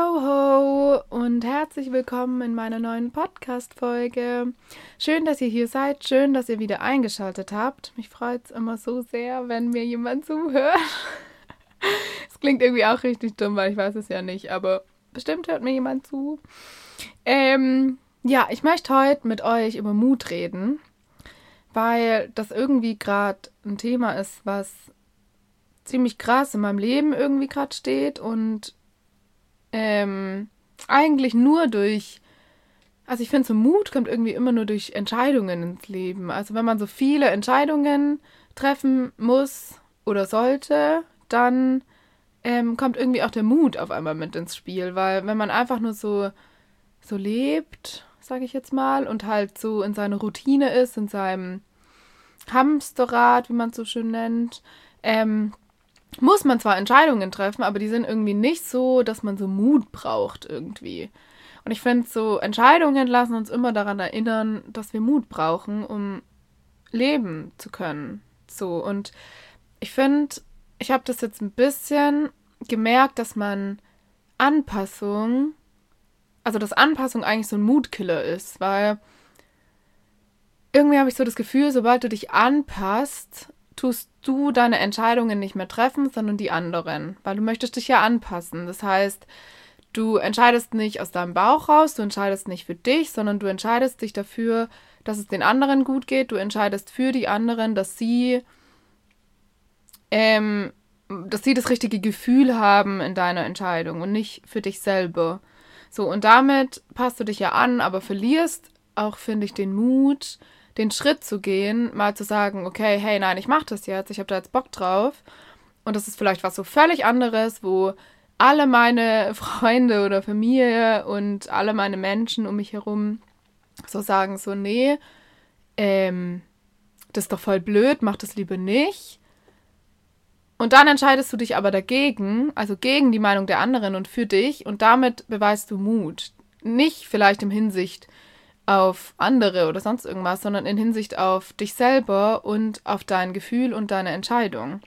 Yo und herzlich willkommen in meiner neuen Podcast-Folge. Schön, dass ihr hier seid, schön, dass ihr wieder eingeschaltet habt. Mich freut es immer so sehr, wenn mir jemand zuhört. Es klingt irgendwie auch richtig dumm, weil ich weiß es ja nicht, aber bestimmt hört mir jemand zu. Ähm, ja, ich möchte heute mit euch über Mut reden, weil das irgendwie gerade ein Thema ist, was ziemlich krass in meinem Leben irgendwie gerade steht und ähm, eigentlich nur durch, also ich finde, so Mut kommt irgendwie immer nur durch Entscheidungen ins Leben. Also wenn man so viele Entscheidungen treffen muss oder sollte, dann ähm, kommt irgendwie auch der Mut auf einmal mit ins Spiel, weil wenn man einfach nur so, so lebt, sage ich jetzt mal, und halt so in seiner Routine ist, in seinem Hamsterrad, wie man es so schön nennt, ähm, muss man zwar Entscheidungen treffen, aber die sind irgendwie nicht so, dass man so Mut braucht irgendwie. Und ich finde, so Entscheidungen lassen uns immer daran erinnern, dass wir Mut brauchen, um leben zu können. So, und ich finde, ich habe das jetzt ein bisschen gemerkt, dass man Anpassung, also dass Anpassung eigentlich so ein Mutkiller ist, weil irgendwie habe ich so das Gefühl, sobald du dich anpasst, tust du deine Entscheidungen nicht mehr treffen, sondern die anderen, weil du möchtest dich ja anpassen. Das heißt, du entscheidest nicht aus deinem Bauch raus, du entscheidest nicht für dich, sondern du entscheidest dich dafür, dass es den anderen gut geht. Du entscheidest für die anderen, dass sie, ähm, dass sie das richtige Gefühl haben in deiner Entscheidung und nicht für dich selber. So, und damit passt du dich ja an, aber verlierst auch, finde ich, den Mut, den Schritt zu gehen, mal zu sagen, okay, hey, nein, ich mache das jetzt, ich habe da jetzt Bock drauf. Und das ist vielleicht was so völlig anderes, wo alle meine Freunde oder Familie und alle meine Menschen um mich herum so sagen, so, nee, ähm, das ist doch voll blöd, mach das lieber nicht. Und dann entscheidest du dich aber dagegen, also gegen die Meinung der anderen und für dich und damit beweist du Mut. Nicht vielleicht im Hinsicht auf andere oder sonst irgendwas, sondern in Hinsicht auf dich selber und auf dein Gefühl und deine Entscheidung.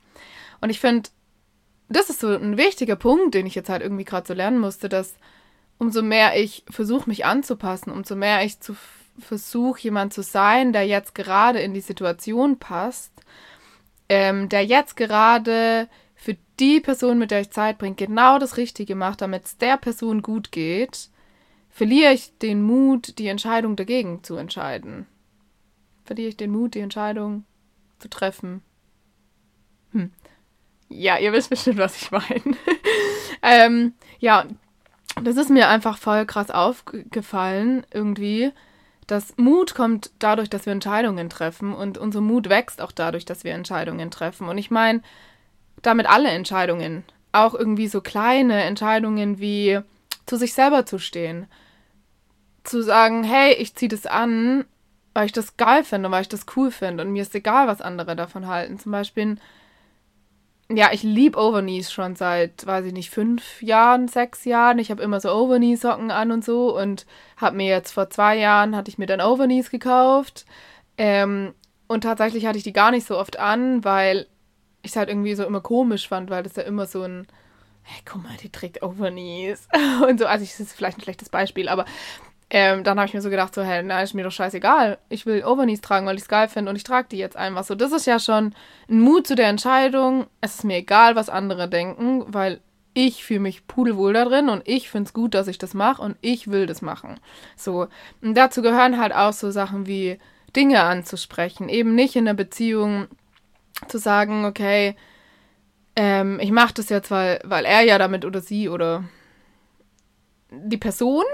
Und ich finde, das ist so ein wichtiger Punkt, den ich jetzt halt irgendwie gerade so lernen musste, dass umso mehr ich versuche, mich anzupassen, umso mehr ich zu versuche, jemand zu sein, der jetzt gerade in die Situation passt, ähm, der jetzt gerade für die Person, mit der ich Zeit bringe, genau das Richtige macht, damit es der Person gut geht, verliere ich den Mut, die Entscheidung dagegen zu entscheiden. Verliere ich den Mut, die Entscheidung zu treffen. Hm. Ja, ihr wisst bestimmt, was ich meine. ähm, ja, das ist mir einfach voll krass aufgefallen, irgendwie. dass Mut kommt dadurch, dass wir Entscheidungen treffen und unser Mut wächst auch dadurch, dass wir Entscheidungen treffen. Und ich meine damit alle Entscheidungen, auch irgendwie so kleine Entscheidungen wie zu sich selber zu stehen, zu sagen, hey, ich ziehe das an, weil ich das geil finde, weil ich das cool finde und mir ist egal, was andere davon halten. Zum Beispiel, ja, ich liebe Overknees schon seit, weiß ich nicht, fünf Jahren, sechs Jahren. Ich habe immer so Overknee-Socken an und so und habe mir jetzt vor zwei Jahren, hatte ich mir dann Overknees gekauft. Ähm, und tatsächlich hatte ich die gar nicht so oft an, weil ich es halt irgendwie so immer komisch fand, weil das ja immer so ein, hey, guck mal, die trägt Overknees und so. Also, das ist vielleicht ein schlechtes Beispiel, aber ähm, dann habe ich mir so gedacht, so, hey, na, ist mir doch scheißegal. Ich will Overknees tragen, weil ich es geil finde und ich trage die jetzt einfach so. Das ist ja schon ein Mut zu der Entscheidung. Es ist mir egal, was andere denken, weil ich fühle mich pudelwohl da drin und ich finde es gut, dass ich das mache und ich will das machen. So. Und dazu gehören halt auch so Sachen wie Dinge anzusprechen. Eben nicht in der Beziehung zu sagen, okay, ähm, ich mache das jetzt, weil, weil er ja damit oder sie oder die Person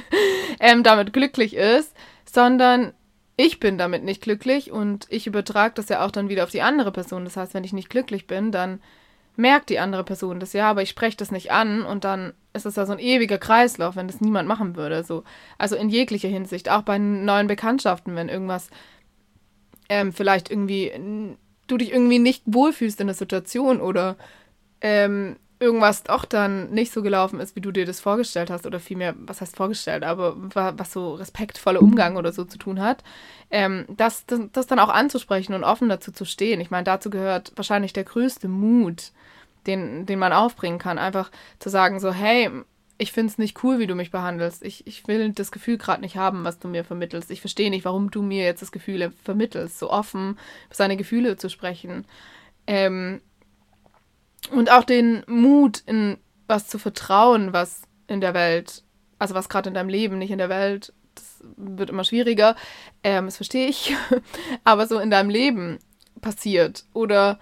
ähm, damit glücklich ist, sondern ich bin damit nicht glücklich und ich übertrage das ja auch dann wieder auf die andere Person. Das heißt, wenn ich nicht glücklich bin, dann merkt die andere Person das ja, aber ich spreche das nicht an und dann ist es ja so ein ewiger Kreislauf, wenn das niemand machen würde. So. Also in jeglicher Hinsicht, auch bei neuen Bekanntschaften, wenn irgendwas ähm, vielleicht irgendwie du dich irgendwie nicht wohlfühlst in der Situation oder ähm, irgendwas doch dann nicht so gelaufen ist, wie du dir das vorgestellt hast, oder vielmehr, was heißt vorgestellt, aber was so respektvoller Umgang oder so zu tun hat, ähm, das, das, das dann auch anzusprechen und offen dazu zu stehen. Ich meine, dazu gehört wahrscheinlich der größte Mut, den, den man aufbringen kann. Einfach zu sagen, so, hey, ich finde es nicht cool, wie du mich behandelst. Ich, ich will das Gefühl gerade nicht haben, was du mir vermittelst. Ich verstehe nicht, warum du mir jetzt das Gefühl vermittelst, so offen über seine Gefühle zu sprechen. Ähm, und auch den Mut, in was zu vertrauen, was in der Welt, also was gerade in deinem Leben, nicht in der Welt, das wird immer schwieriger, ähm, das verstehe ich, aber so in deinem Leben passiert oder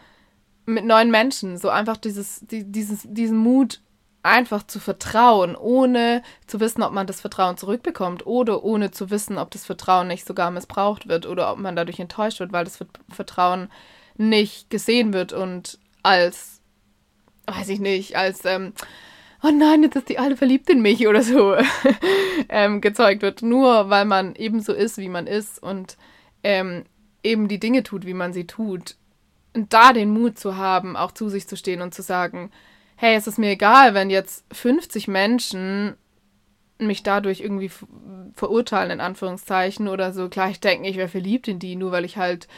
mit neuen Menschen, so einfach dieses, die, dieses, diesen Mut einfach zu vertrauen, ohne zu wissen, ob man das Vertrauen zurückbekommt oder ohne zu wissen, ob das Vertrauen nicht sogar missbraucht wird oder ob man dadurch enttäuscht wird, weil das Vertrauen nicht gesehen wird und als, weiß ich nicht, als, ähm, oh nein, jetzt ist die Alte verliebt in mich oder so ähm, gezeugt wird, nur weil man eben so ist, wie man ist und ähm, eben die Dinge tut, wie man sie tut. Und da den Mut zu haben, auch zu sich zu stehen und zu sagen, hey, es ist mir egal, wenn jetzt 50 Menschen mich dadurch irgendwie verurteilen, in Anführungszeichen, oder so gleich denken, ich wäre verliebt in die, nur weil ich halt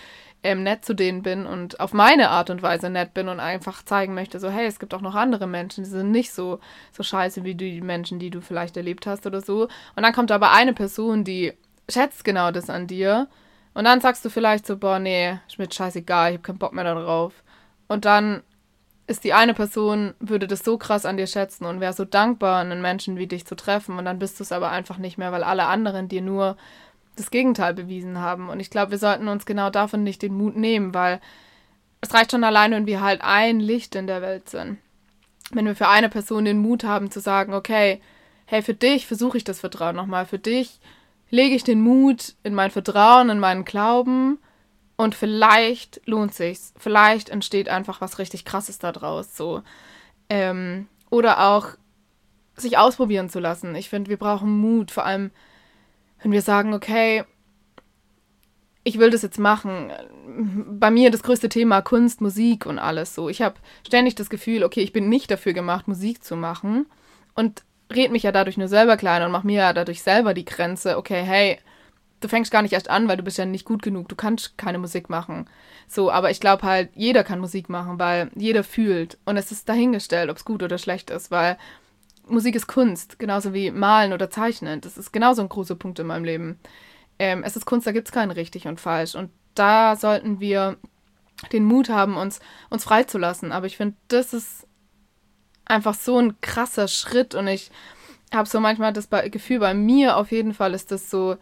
ähm, nett zu denen bin und auf meine Art und Weise nett bin und einfach zeigen möchte, so, hey, es gibt auch noch andere Menschen, die sind nicht so, so scheiße wie die Menschen, die du vielleicht erlebt hast oder so. Und dann kommt aber eine Person, die schätzt genau das an dir. Und dann sagst du vielleicht so, boah, nee, ist mir scheißegal, ich hab keinen Bock mehr darauf. Und dann ist die eine Person, würde das so krass an dir schätzen und wäre so dankbar, einen Menschen wie dich zu treffen. Und dann bist du es aber einfach nicht mehr, weil alle anderen dir nur das Gegenteil bewiesen haben. Und ich glaube, wir sollten uns genau davon nicht den Mut nehmen, weil es reicht schon alleine, wenn wir halt ein Licht in der Welt sind. Wenn wir für eine Person den Mut haben zu sagen, okay, hey, für dich versuche ich das Vertrauen nochmal, für dich lege ich den Mut in mein Vertrauen, in meinen Glauben und vielleicht lohnt sich's. Vielleicht entsteht einfach was richtig Krasses daraus. So. Ähm, oder auch sich ausprobieren zu lassen. Ich finde, wir brauchen Mut, vor allem wenn wir sagen, okay, ich will das jetzt machen. Bei mir das größte Thema Kunst, Musik und alles so. Ich habe ständig das Gefühl, okay, ich bin nicht dafür gemacht, Musik zu machen und red mich ja dadurch nur selber klein und mach mir ja dadurch selber die Grenze, okay, hey, du fängst gar nicht erst an, weil du bist ja nicht gut genug, du kannst keine Musik machen. So, aber ich glaube halt, jeder kann Musik machen, weil jeder fühlt. Und es ist dahingestellt, ob es gut oder schlecht ist, weil Musik ist Kunst, genauso wie Malen oder Zeichnen. Das ist genauso ein großer Punkt in meinem Leben. Ähm, es ist Kunst, da gibt es kein richtig und falsch. Und da sollten wir den Mut haben, uns, uns freizulassen. Aber ich finde, das ist einfach so ein krasser Schritt und ich habe so manchmal das Gefühl, bei mir auf jeden Fall ist das so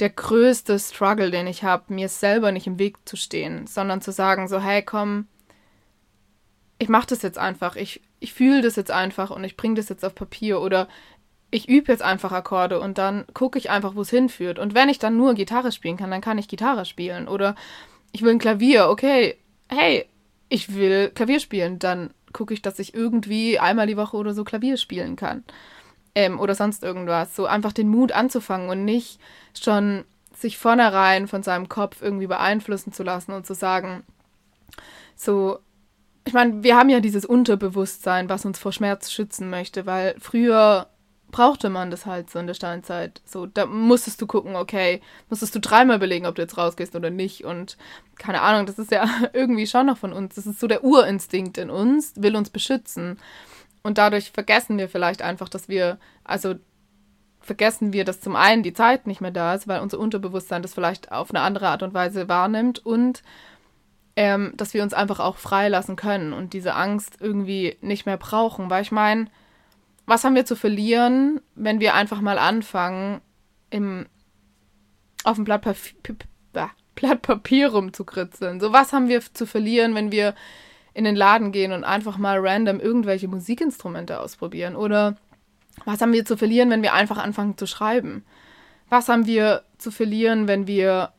der größte Struggle, den ich habe, mir selber nicht im Weg zu stehen, sondern zu sagen, so, hey, komm, ich mache das jetzt einfach, ich, ich fühle das jetzt einfach und ich bringe das jetzt auf Papier oder ich übe jetzt einfach Akkorde und dann gucke ich einfach, wo es hinführt. Und wenn ich dann nur Gitarre spielen kann, dann kann ich Gitarre spielen. Oder ich will ein Klavier, okay, hey, ich will Klavier spielen, dann gucke ich, dass ich irgendwie einmal die Woche oder so Klavier spielen kann ähm, oder sonst irgendwas. So einfach den Mut anzufangen und nicht schon sich vornherein von seinem Kopf irgendwie beeinflussen zu lassen und zu sagen, so, ich meine, wir haben ja dieses Unterbewusstsein, was uns vor Schmerz schützen möchte, weil früher brauchte man das halt so in der Steinzeit. So, da musstest du gucken, okay, musstest du dreimal überlegen, ob du jetzt rausgehst oder nicht. Und keine Ahnung, das ist ja irgendwie schon noch von uns. Das ist so der Urinstinkt in uns, will uns beschützen. Und dadurch vergessen wir vielleicht einfach, dass wir, also vergessen wir, dass zum einen die Zeit nicht mehr da ist, weil unser Unterbewusstsein das vielleicht auf eine andere Art und Weise wahrnimmt und ähm, dass wir uns einfach auch freilassen können und diese Angst irgendwie nicht mehr brauchen. Weil ich meine, was haben wir zu verlieren, wenn wir einfach mal anfangen, im, auf dem Blatt Papier, Blatt Papier rumzukritzeln? So, was haben wir zu verlieren, wenn wir in den Laden gehen und einfach mal random irgendwelche Musikinstrumente ausprobieren? Oder was haben wir zu verlieren, wenn wir einfach anfangen zu schreiben? Was haben wir zu verlieren, wenn wir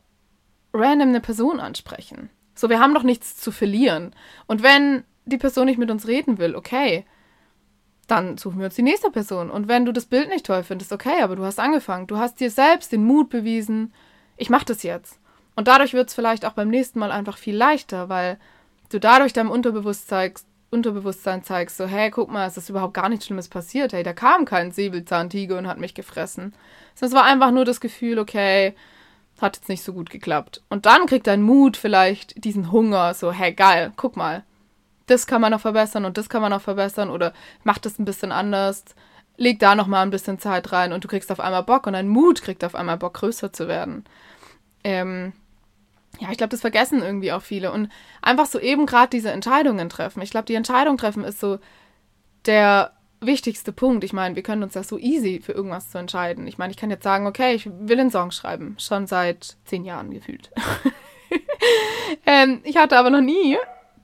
random eine Person ansprechen? So, wir haben doch nichts zu verlieren. Und wenn die Person nicht mit uns reden will, okay, dann suchen wir uns die nächste Person. Und wenn du das Bild nicht toll findest, okay, aber du hast angefangen. Du hast dir selbst den Mut bewiesen, ich mach das jetzt. Und dadurch wird es vielleicht auch beim nächsten Mal einfach viel leichter, weil du dadurch deinem Unterbewusstsein, Unterbewusstsein zeigst, so, hey, guck mal, es ist überhaupt gar nichts Schlimmes passiert. Hey, da kam kein Säbelzahntiger und hat mich gefressen. Es war einfach nur das Gefühl, okay, hat jetzt nicht so gut geklappt. Und dann kriegt dein Mut vielleicht diesen Hunger, so, hey, geil, guck mal, das kann man noch verbessern und das kann man noch verbessern oder macht das ein bisschen anders. leg da noch mal ein bisschen Zeit rein und du kriegst auf einmal Bock und dein Mut kriegt auf einmal Bock, größer zu werden. Ähm, ja, ich glaube, das vergessen irgendwie auch viele. Und einfach so eben gerade diese Entscheidungen treffen. Ich glaube, die Entscheidung treffen ist so der wichtigste Punkt. Ich meine, wir können uns das so easy für irgendwas zu entscheiden. Ich meine, ich kann jetzt sagen, okay, ich will einen Song schreiben. Schon seit zehn Jahren gefühlt. ähm, ich hatte aber noch nie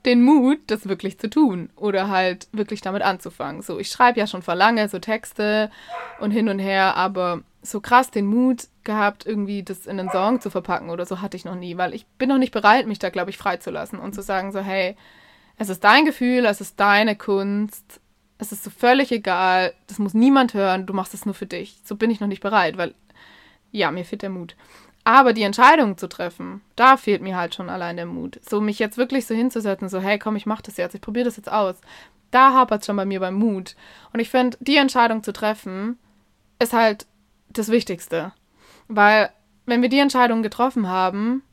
den Mut, das wirklich zu tun oder halt wirklich damit anzufangen. So, ich schreibe ja schon vor lange so Texte und hin und her, aber so krass den Mut gehabt, irgendwie das in einen Song zu verpacken oder so hatte ich noch nie, weil ich bin noch nicht bereit, mich da, glaube ich, freizulassen und zu sagen so, hey, es ist dein Gefühl, es ist deine Kunst, es ist so völlig egal, das muss niemand hören, du machst es nur für dich. So bin ich noch nicht bereit, weil ja, mir fehlt der Mut. Aber die Entscheidung zu treffen, da fehlt mir halt schon allein der Mut. So mich jetzt wirklich so hinzusetzen, so hey, komm, ich mach das jetzt, ich probiere das jetzt aus. Da hapert es schon bei mir beim Mut. Und ich finde, die Entscheidung zu treffen, ist halt das Wichtigste. Weil, wenn wir die Entscheidung getroffen haben,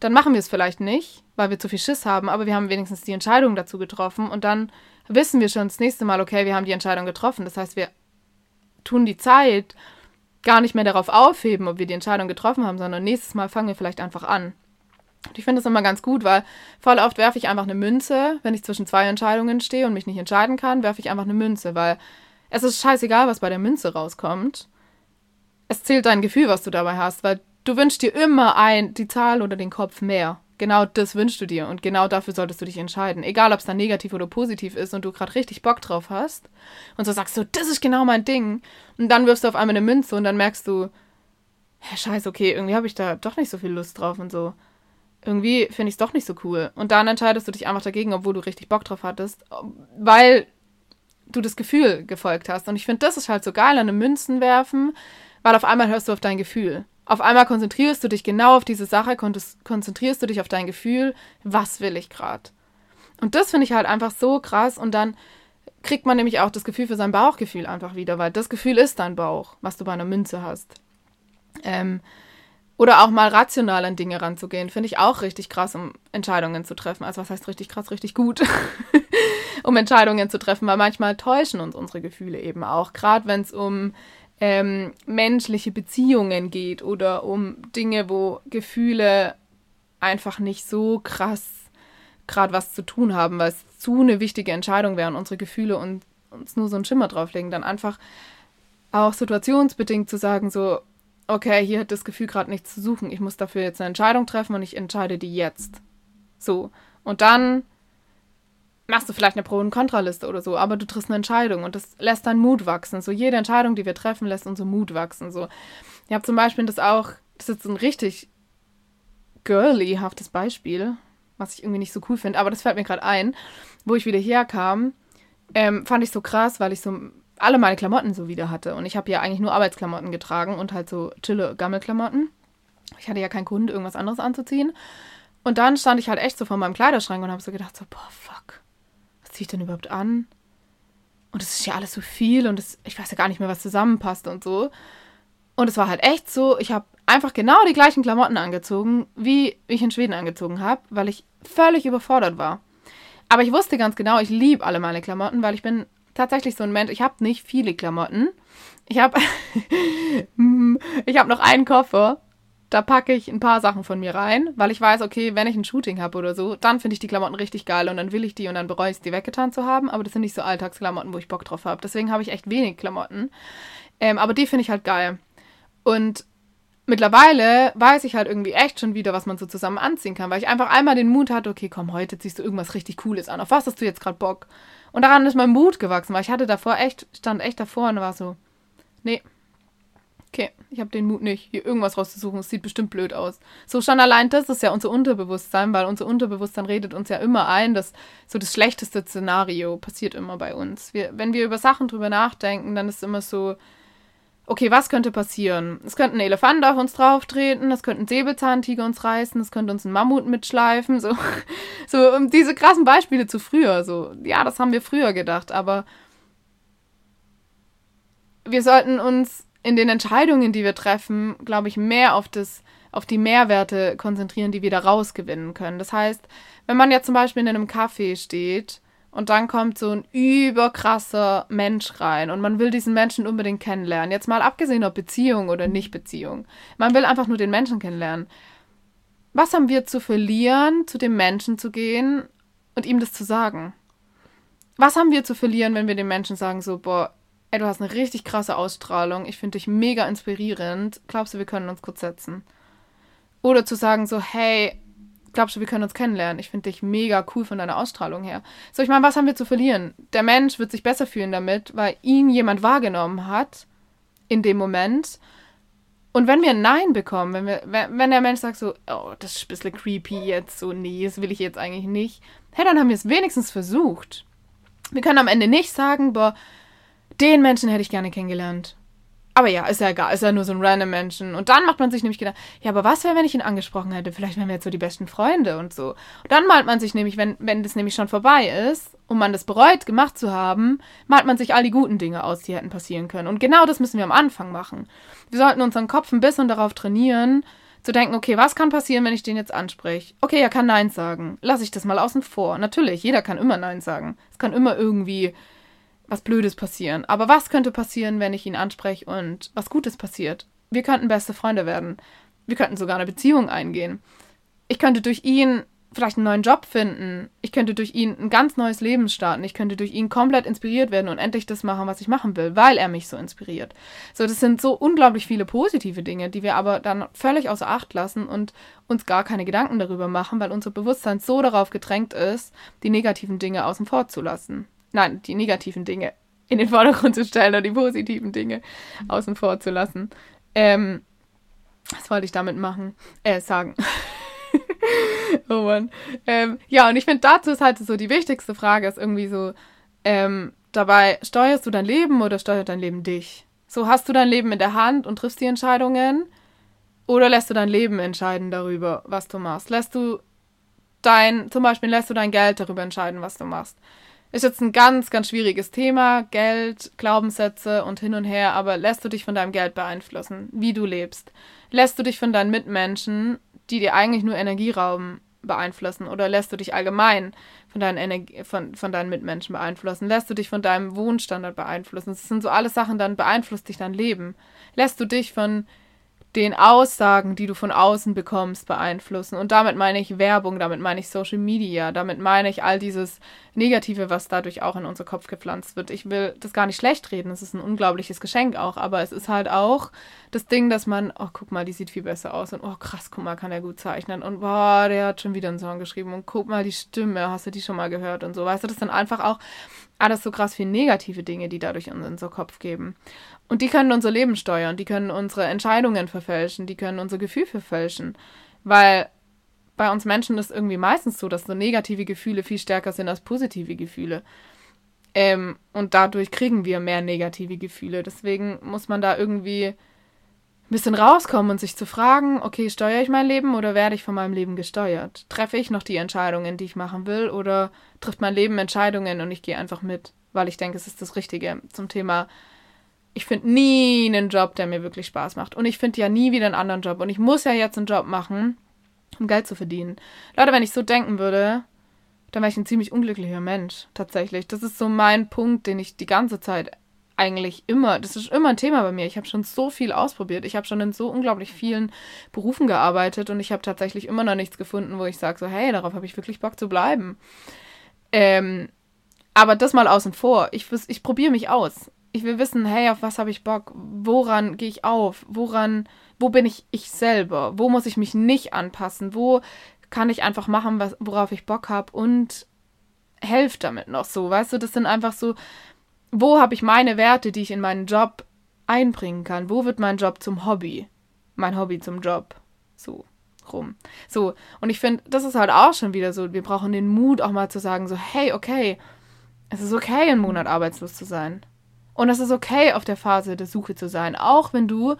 dann machen wir es vielleicht nicht, weil wir zu viel Schiss haben, aber wir haben wenigstens die Entscheidung dazu getroffen und dann wissen wir schon das nächste Mal, okay, wir haben die Entscheidung getroffen. Das heißt, wir tun die Zeit gar nicht mehr darauf aufheben, ob wir die Entscheidung getroffen haben, sondern nächstes Mal fangen wir vielleicht einfach an. Und ich finde das immer ganz gut, weil voll oft werfe ich einfach eine Münze, wenn ich zwischen zwei Entscheidungen stehe und mich nicht entscheiden kann, werfe ich einfach eine Münze, weil es ist scheißegal, was bei der Münze rauskommt. Es zählt dein Gefühl, was du dabei hast, weil du wünschst dir immer ein, die Zahl oder den Kopf mehr. Genau das wünschst du dir und genau dafür solltest du dich entscheiden. Egal, ob es dann negativ oder positiv ist und du gerade richtig Bock drauf hast und so sagst du, das ist genau mein Ding. Und dann wirfst du auf einmal eine Münze und dann merkst du, ja, scheiße, okay, irgendwie habe ich da doch nicht so viel Lust drauf und so. Irgendwie finde ich es doch nicht so cool. Und dann entscheidest du dich einfach dagegen, obwohl du richtig Bock drauf hattest, weil du das Gefühl gefolgt hast. Und ich finde, das ist halt so geil an einem Münzen werfen, weil auf einmal hörst du auf dein Gefühl. Auf einmal konzentrierst du dich genau auf diese Sache, konzentrierst du dich auf dein Gefühl, was will ich gerade. Und das finde ich halt einfach so krass und dann kriegt man nämlich auch das Gefühl für sein Bauchgefühl einfach wieder, weil das Gefühl ist dein Bauch, was du bei einer Münze hast. Ähm, oder auch mal rational an Dinge ranzugehen, finde ich auch richtig krass, um Entscheidungen zu treffen. Also was heißt richtig krass, richtig gut, um Entscheidungen zu treffen, weil manchmal täuschen uns unsere Gefühle eben auch, gerade wenn es um ähm, menschliche Beziehungen geht oder um Dinge, wo Gefühle einfach nicht so krass gerade was zu tun haben, weil es zu eine wichtige Entscheidung wäre und unsere Gefühle und uns nur so einen Schimmer drauflegen, dann einfach auch situationsbedingt zu sagen, so, okay, hier hat das Gefühl gerade nichts zu suchen, ich muss dafür jetzt eine Entscheidung treffen und ich entscheide die jetzt. So. Und dann machst du vielleicht eine Pro- und Kontraliste oder so, aber du triffst eine Entscheidung und das lässt deinen Mut wachsen. So jede Entscheidung, die wir treffen, lässt unser Mut wachsen. So, ich habe zum Beispiel das auch, das ist jetzt ein richtig girly-haftes Beispiel, was ich irgendwie nicht so cool finde, aber das fällt mir gerade ein, wo ich wieder herkam, ähm, fand ich so krass, weil ich so alle meine Klamotten so wieder hatte und ich habe ja eigentlich nur Arbeitsklamotten getragen und halt so chille Gammelklamotten. Ich hatte ja keinen Grund, irgendwas anderes anzuziehen. Und dann stand ich halt echt so vor meinem Kleiderschrank und habe so gedacht, so, boah, fuck ziehe ich denn überhaupt an? Und es ist ja alles so viel und das, ich weiß ja gar nicht mehr, was zusammenpasst und so. Und es war halt echt so, ich habe einfach genau die gleichen Klamotten angezogen, wie ich in Schweden angezogen habe, weil ich völlig überfordert war. Aber ich wusste ganz genau, ich liebe alle meine Klamotten, weil ich bin tatsächlich so ein Mensch, ich habe nicht viele Klamotten. Ich habe ich habe noch einen Koffer da packe ich ein paar Sachen von mir rein, weil ich weiß, okay, wenn ich ein Shooting habe oder so, dann finde ich die Klamotten richtig geil und dann will ich die und dann bereue ich es, die weggetan zu haben. Aber das sind nicht so Alltagsklamotten, wo ich Bock drauf habe. Deswegen habe ich echt wenig Klamotten. Ähm, aber die finde ich halt geil. Und mittlerweile weiß ich halt irgendwie echt schon wieder, was man so zusammen anziehen kann, weil ich einfach einmal den Mut hatte, okay, komm, heute ziehst du irgendwas richtig Cooles an. Auf was hast du jetzt gerade Bock? Und daran ist mein Mut gewachsen, weil ich hatte davor echt, stand echt davor und war so, nee, ich habe den Mut nicht, hier irgendwas rauszusuchen. Es sieht bestimmt blöd aus. So schon allein das ist ja unser Unterbewusstsein, weil unser Unterbewusstsein redet uns ja immer ein, dass so das schlechteste Szenario passiert immer bei uns. Wir, wenn wir über Sachen drüber nachdenken, dann ist immer so, okay, was könnte passieren? Es könnte ein Elefant auf uns drauftreten, es könnte ein Säbelzahntiger uns reißen, es könnte uns ein Mammut mitschleifen, so, so um diese krassen Beispiele zu früher. So, ja, das haben wir früher gedacht, aber wir sollten uns in den Entscheidungen, die wir treffen, glaube ich, mehr auf das, auf die Mehrwerte konzentrieren, die wir da rausgewinnen können. Das heißt, wenn man jetzt zum Beispiel in einem Café steht Und dann kommt so ein überkrasser Mensch rein und man will diesen Menschen unbedingt kennenlernen. Jetzt mal abgesehen ob Beziehung oder nicht Beziehung. Man will einfach nur den Menschen kennenlernen. Was haben wir zu verlieren, zu dem Menschen zu gehen und ihm das zu sagen? Was haben wir zu verlieren, wenn wir dem Menschen sagen so, boah, ey, du hast eine richtig krasse Ausstrahlung, ich finde dich mega inspirierend, glaubst du, wir können uns kurz setzen? Oder zu sagen so, hey, glaubst du, wir können uns kennenlernen? Ich finde dich mega cool von deiner Ausstrahlung her. So, ich meine, was haben wir zu verlieren? Der Mensch wird sich besser fühlen damit, weil ihn jemand wahrgenommen hat in dem Moment. Und wenn wir ein Nein bekommen, wenn, wir, wenn, der Mensch sagt so, oh, das ist ein bisschen creepy jetzt, so, nee, das will ich jetzt eigentlich nicht, hey, dann haben wir es wenigstens versucht. Wir können am Ende nicht sagen, boah, den Menschen hätte ich gerne kennengelernt. Aber ja, ist ja egal, ist ja nur so ein random Menschen. Und dann macht man sich nämlich gedacht, ja, aber was wäre, wenn ich ihn angesprochen hätte? Vielleicht wären wir jetzt so die besten Freunde und so. Und dann malt man sich nämlich, wenn, wenn das nämlich schon vorbei ist und man das bereut, gemacht zu haben, malt man sich all die guten Dinge aus, die hätten passieren können. Und genau das müssen wir am Anfang machen. Wir sollten unseren Kopf ein bisschen darauf trainieren, zu denken, okay, was kann passieren, wenn ich den jetzt anspreche? Okay, er kann Nein sagen. Lass ich das mal außen vor. Natürlich, jeder kann immer Nein sagen. Es kann immer irgendwie was Blödes passieren. Aber was könnte passieren, wenn ich ihn anspreche und was Gutes passiert? Wir könnten beste Freunde werden. Wir könnten sogar eine Beziehung eingehen. Ich könnte durch ihn vielleicht einen neuen Job finden. Ich könnte durch ihn ein ganz neues Leben starten. Ich könnte durch ihn komplett inspiriert werden und endlich das machen, was ich machen will, weil er mich so inspiriert. So, das sind so unglaublich viele positive Dinge, die wir aber dann völlig außer Acht lassen und uns gar keine Gedanken darüber machen, weil unser Bewusstsein so darauf gedrängt ist, die negativen Dinge außen vor zu lassen nein, die negativen Dinge in den Vordergrund zu stellen und die positiven Dinge außen vor zu lassen. Ähm, was wollte ich damit machen? Äh, sagen. oh Mann. Ähm, ja, und ich finde, dazu ist halt so die wichtigste Frage, ist irgendwie so, ähm, dabei, steuerst du dein Leben oder steuert dein Leben dich? So, hast du dein Leben in der Hand und triffst die Entscheidungen? Oder lässt du dein Leben entscheiden darüber, was du machst? Lässt du dein, zum Beispiel lässt du dein Geld darüber entscheiden, was du machst? Ist jetzt ein ganz, ganz schwieriges Thema. Geld, Glaubenssätze und hin und her. Aber lässt du dich von deinem Geld beeinflussen, wie du lebst? Lässt du dich von deinen Mitmenschen, die dir eigentlich nur Energie rauben, beeinflussen? Oder lässt du dich allgemein von deinen, Energie, von, von deinen Mitmenschen beeinflussen? Lässt du dich von deinem Wohnstandard beeinflussen? Das sind so alles Sachen, dann beeinflusst dich dein Leben. Lässt du dich von den Aussagen, die du von außen bekommst, beeinflussen. Und damit meine ich Werbung, damit meine ich Social Media, damit meine ich all dieses Negative, was dadurch auch in unser Kopf gepflanzt wird. Ich will das gar nicht schlecht reden, es ist ein unglaubliches Geschenk auch, aber es ist halt auch das Ding, dass man, oh, guck mal, die sieht viel besser aus und oh, krass, guck mal, kann er gut zeichnen und boah, der hat schon wieder einen Song geschrieben und guck mal die Stimme, hast du die schon mal gehört und so. Weißt du, das sind einfach auch alles so krass viele negative Dinge, die dadurch in unser Kopf geben. Und die können unser Leben steuern, die können unsere Entscheidungen verfälschen, die können unser Gefühl verfälschen. Weil bei uns Menschen ist irgendwie meistens so, dass so negative Gefühle viel stärker sind als positive Gefühle. Ähm, und dadurch kriegen wir mehr negative Gefühle. Deswegen muss man da irgendwie ein bisschen rauskommen und sich zu fragen, okay, steuere ich mein Leben oder werde ich von meinem Leben gesteuert? Treffe ich noch die Entscheidungen, die ich machen will, oder trifft mein Leben Entscheidungen und ich gehe einfach mit, weil ich denke, es ist das Richtige zum Thema ich finde nie einen Job, der mir wirklich Spaß macht. Und ich finde ja nie wieder einen anderen Job. Und ich muss ja jetzt einen Job machen, um Geld zu verdienen. Leute, wenn ich so denken würde, dann wäre ich ein ziemlich unglücklicher Mensch, tatsächlich. Das ist so mein Punkt, den ich die ganze Zeit eigentlich immer, das ist immer ein Thema bei mir. Ich habe schon so viel ausprobiert. Ich habe schon in so unglaublich vielen Berufen gearbeitet und ich habe tatsächlich immer noch nichts gefunden, wo ich sage so, hey, darauf habe ich wirklich Bock zu bleiben. Ähm, aber das mal außen vor. Ich, ich probiere mich aus ich will wissen, hey, auf was habe ich Bock? Woran gehe ich auf? Woran, wo bin ich ich selber? Wo muss ich mich nicht anpassen? Wo kann ich einfach machen, was, worauf ich Bock habe und helfe damit noch so? Weißt du, das sind einfach so, wo habe ich meine Werte, die ich in meinen Job einbringen kann? Wo wird mein Job zum Hobby? Mein Hobby zum Job. So rum. So, und ich finde, das ist halt auch schon wieder so, wir brauchen den Mut auch mal zu sagen, so, hey, okay, es ist okay, einen Monat arbeitslos zu sein. Und es ist okay, auf der Phase der Suche zu sein, auch wenn du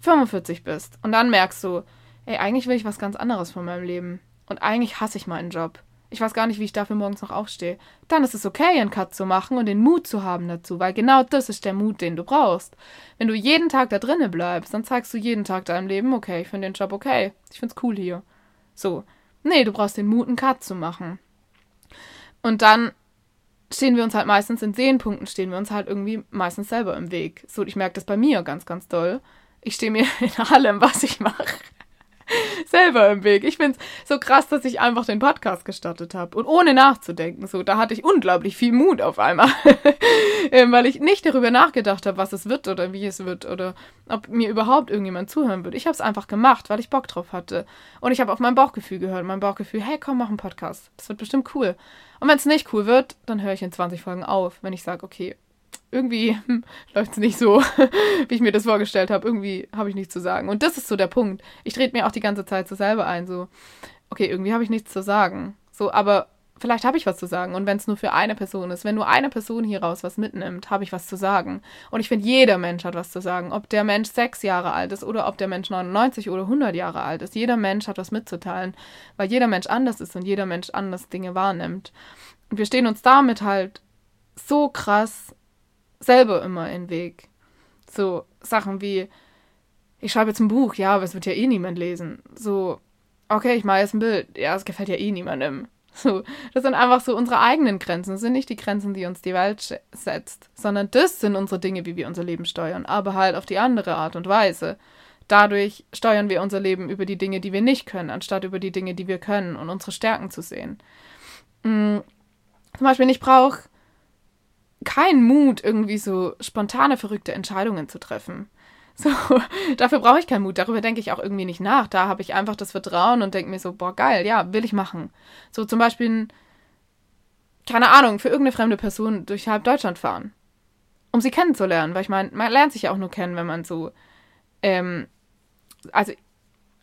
45 bist. Und dann merkst du, ey, eigentlich will ich was ganz anderes von meinem Leben. Und eigentlich hasse ich meinen Job. Ich weiß gar nicht, wie ich dafür morgens noch aufstehe. Dann ist es okay, einen Cut zu machen und den Mut zu haben dazu, weil genau das ist der Mut, den du brauchst. Wenn du jeden Tag da drinnen bleibst, dann zeigst du jeden Tag deinem Leben, okay, ich finde den Job okay. Ich find's cool hier. So. Nee, du brauchst den Mut, einen Cut zu machen. Und dann stehen wir uns halt meistens in den Punkten, stehen wir uns halt irgendwie meistens selber im Weg. So, ich merke das bei mir ganz, ganz doll. Ich stehe mir in allem, was ich mache, selber im Weg. Ich finde es so krass, dass ich einfach den Podcast gestartet habe und ohne nachzudenken. So, da hatte ich unglaublich viel Mut auf einmal, ähm, weil ich nicht darüber nachgedacht habe, was es wird oder wie es wird oder ob mir überhaupt irgendjemand zuhören wird. Ich habe es einfach gemacht, weil ich Bock drauf hatte und ich habe auf mein Bauchgefühl gehört. Mein Bauchgefühl, hey, komm, mach einen Podcast. Das wird bestimmt cool. Und wenn es nicht cool wird, dann höre ich in 20 Folgen auf, wenn ich sage, okay, irgendwie läuft es nicht so, wie ich mir das vorgestellt habe. Irgendwie habe ich nichts zu sagen. Und das ist so der Punkt. Ich trete mir auch die ganze Zeit so selber ein, so, okay, irgendwie habe ich nichts zu sagen. So, aber vielleicht habe ich was zu sagen. Und wenn es nur für eine Person ist, wenn nur eine Person hieraus was mitnimmt, habe ich was zu sagen. Und ich finde, jeder Mensch hat was zu sagen. Ob der Mensch sechs Jahre alt ist oder ob der Mensch 99 oder 100 Jahre alt ist. Jeder Mensch hat was mitzuteilen, weil jeder Mensch anders ist und jeder Mensch anders Dinge wahrnimmt. Und wir stehen uns damit halt so krass selber immer in den Weg. So Sachen wie, ich schreibe jetzt ein Buch, ja, aber es wird ja eh niemand lesen. So, okay, ich mache jetzt ein Bild, ja, es gefällt ja eh niemandem. So, das sind einfach so unsere eigenen Grenzen. Das sind nicht die Grenzen, die uns die Welt setzt, sondern das sind unsere Dinge, wie wir unser Leben steuern, aber halt auf die andere Art und Weise. Dadurch steuern wir unser Leben über die Dinge, die wir nicht können, anstatt über die Dinge, die wir können und unsere Stärken zu sehen. Mhm. Zum Beispiel, ich brauche keinen Mut, irgendwie so spontane, verrückte Entscheidungen zu treffen. So, dafür brauche ich keinen Mut. Darüber denke ich auch irgendwie nicht nach. Da habe ich einfach das Vertrauen und denke mir so, boah, geil, ja, will ich machen. So zum Beispiel, keine Ahnung, für irgendeine fremde Person durch halb Deutschland fahren. Um sie kennenzulernen. Weil ich meine, man lernt sich ja auch nur kennen, wenn man so, ähm, also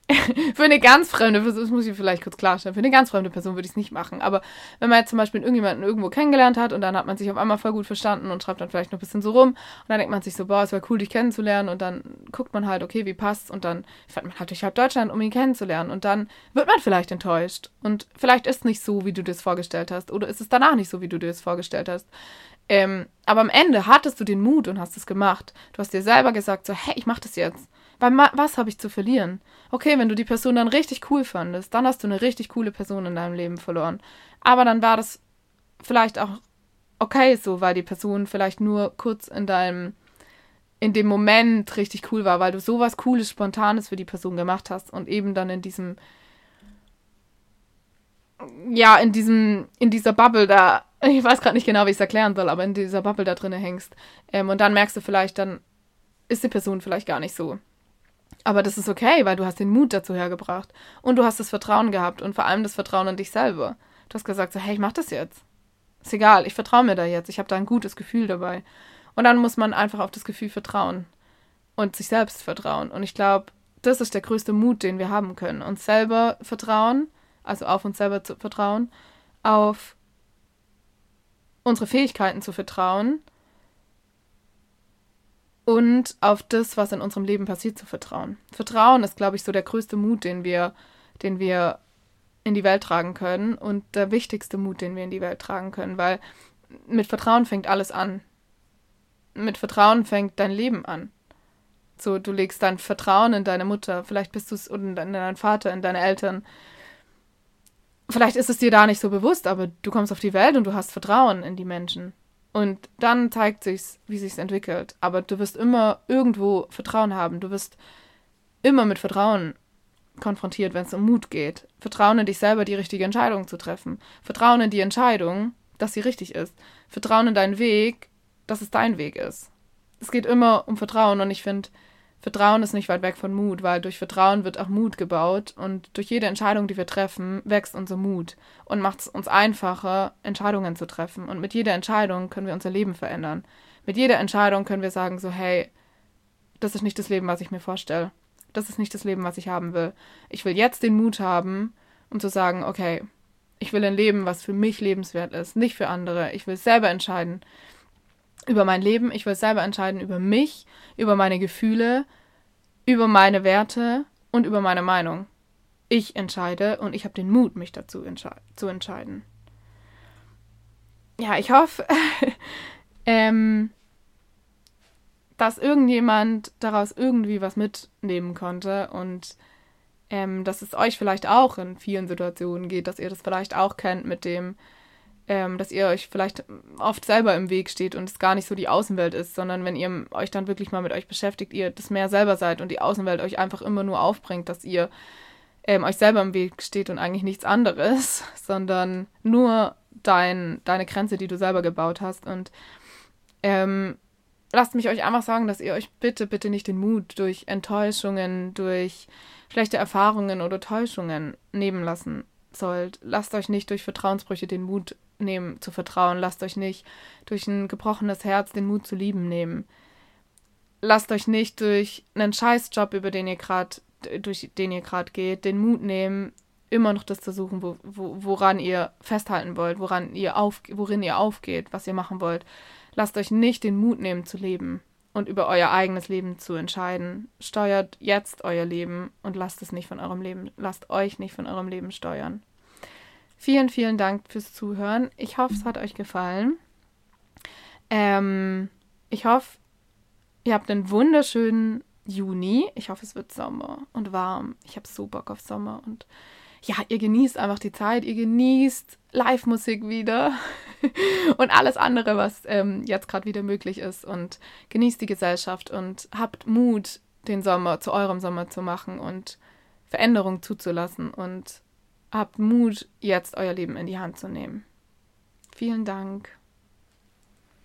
für eine ganz fremde Person, das muss ich vielleicht kurz klarstellen, für eine ganz fremde Person würde ich es nicht machen. Aber wenn man jetzt zum Beispiel irgendjemanden irgendwo kennengelernt hat und dann hat man sich auf einmal voll gut verstanden und schreibt dann vielleicht noch ein bisschen so rum und dann denkt man sich so, boah, es wäre cool, dich kennenzulernen und dann guckt man halt, okay, wie passt's und dann fährt man halt durch halb Deutschland, um ihn kennenzulernen und dann wird man vielleicht enttäuscht und vielleicht ist es nicht so, wie du dir das vorgestellt hast oder ist es danach nicht so, wie du dir das vorgestellt hast. Ähm, aber am Ende hattest du den Mut und hast es gemacht. Du hast dir selber gesagt, so, hey, ich mach das jetzt. Weil was habe ich zu verlieren? Okay, wenn du die Person dann richtig cool fandest, dann hast du eine richtig coole Person in deinem Leben verloren. Aber dann war das vielleicht auch okay so, weil die Person vielleicht nur kurz in deinem in dem Moment richtig cool war, weil du sowas cooles spontanes für die Person gemacht hast und eben dann in diesem ja, in diesem in dieser Bubble da, ich weiß gerade nicht genau, wie ich es erklären soll, aber in dieser Bubble da drinne hängst ähm, und dann merkst du vielleicht, dann ist die Person vielleicht gar nicht so aber das ist okay, weil du hast den Mut dazu hergebracht. Und du hast das Vertrauen gehabt und vor allem das Vertrauen in dich selber. Du hast gesagt, so, hey, ich mach das jetzt. Ist egal, ich vertraue mir da jetzt. Ich habe da ein gutes Gefühl dabei. Und dann muss man einfach auf das Gefühl vertrauen. Und sich selbst vertrauen. Und ich glaube, das ist der größte Mut, den wir haben können. Uns selber vertrauen, also auf uns selber zu vertrauen, auf unsere Fähigkeiten zu vertrauen und auf das, was in unserem Leben passiert, zu vertrauen. Vertrauen ist, glaube ich, so der größte Mut, den wir, den wir in die Welt tragen können und der wichtigste Mut, den wir in die Welt tragen können, weil mit Vertrauen fängt alles an. Mit Vertrauen fängt dein Leben an. So, du legst dein Vertrauen in deine Mutter, vielleicht bist du es in deinen Vater, in deine Eltern. Vielleicht ist es dir da nicht so bewusst, aber du kommst auf die Welt und du hast Vertrauen in die Menschen. Und dann zeigt sich's, wie sich's entwickelt. Aber du wirst immer irgendwo Vertrauen haben. Du wirst immer mit Vertrauen konfrontiert, wenn es um Mut geht. Vertrauen in dich selber, die richtige Entscheidung zu treffen. Vertrauen in die Entscheidung, dass sie richtig ist. Vertrauen in deinen Weg, dass es dein Weg ist. Es geht immer um Vertrauen und ich finde, Vertrauen ist nicht weit weg von Mut, weil durch Vertrauen wird auch Mut gebaut und durch jede Entscheidung, die wir treffen, wächst unser Mut und macht es uns einfacher, Entscheidungen zu treffen. Und mit jeder Entscheidung können wir unser Leben verändern. Mit jeder Entscheidung können wir sagen so, hey, das ist nicht das Leben, was ich mir vorstelle. Das ist nicht das Leben, was ich haben will. Ich will jetzt den Mut haben, um zu sagen, okay, ich will ein Leben, was für mich lebenswert ist, nicht für andere. Ich will selber entscheiden über mein Leben. Ich will selber entscheiden über mich, über meine Gefühle, über meine Werte und über meine Meinung. Ich entscheide und ich habe den Mut, mich dazu entsche zu entscheiden. Ja, ich hoffe, ähm, dass irgendjemand daraus irgendwie was mitnehmen konnte und ähm, dass es euch vielleicht auch in vielen Situationen geht, dass ihr das vielleicht auch kennt mit dem, ähm, dass ihr euch vielleicht oft selber im Weg steht und es gar nicht so die Außenwelt ist, sondern wenn ihr euch dann wirklich mal mit euch beschäftigt, ihr das mehr selber seid und die Außenwelt euch einfach immer nur aufbringt, dass ihr ähm, euch selber im Weg steht und eigentlich nichts anderes, sondern nur dein, deine Grenze, die du selber gebaut hast. Und ähm, lasst mich euch einfach sagen, dass ihr euch bitte, bitte nicht den Mut durch Enttäuschungen, durch schlechte Erfahrungen oder Täuschungen nehmen lassen sollt. Lasst euch nicht durch Vertrauensbrüche den Mut nehmen zu vertrauen. Lasst euch nicht durch ein gebrochenes Herz den Mut zu lieben nehmen. Lasst euch nicht durch einen Scheißjob, über den ihr gerade durch den ihr gerade geht, den Mut nehmen, immer noch das zu suchen, wo, wo, woran ihr festhalten wollt, woran ihr auf, worin ihr aufgeht, was ihr machen wollt. Lasst euch nicht den Mut nehmen zu leben und über euer eigenes Leben zu entscheiden. Steuert jetzt euer Leben und lasst es nicht von eurem Leben, lasst euch nicht von eurem Leben steuern. Vielen, vielen Dank fürs Zuhören. Ich hoffe, es hat euch gefallen. Ähm, ich hoffe, ihr habt einen wunderschönen Juni. Ich hoffe, es wird Sommer und warm. Ich habe so Bock auf Sommer und ja, ihr genießt einfach die Zeit, ihr genießt Live-Musik wieder und alles andere, was ähm, jetzt gerade wieder möglich ist und genießt die Gesellschaft und habt Mut, den Sommer zu eurem Sommer zu machen und Veränderung zuzulassen und habt Mut, jetzt euer Leben in die Hand zu nehmen. Vielen Dank.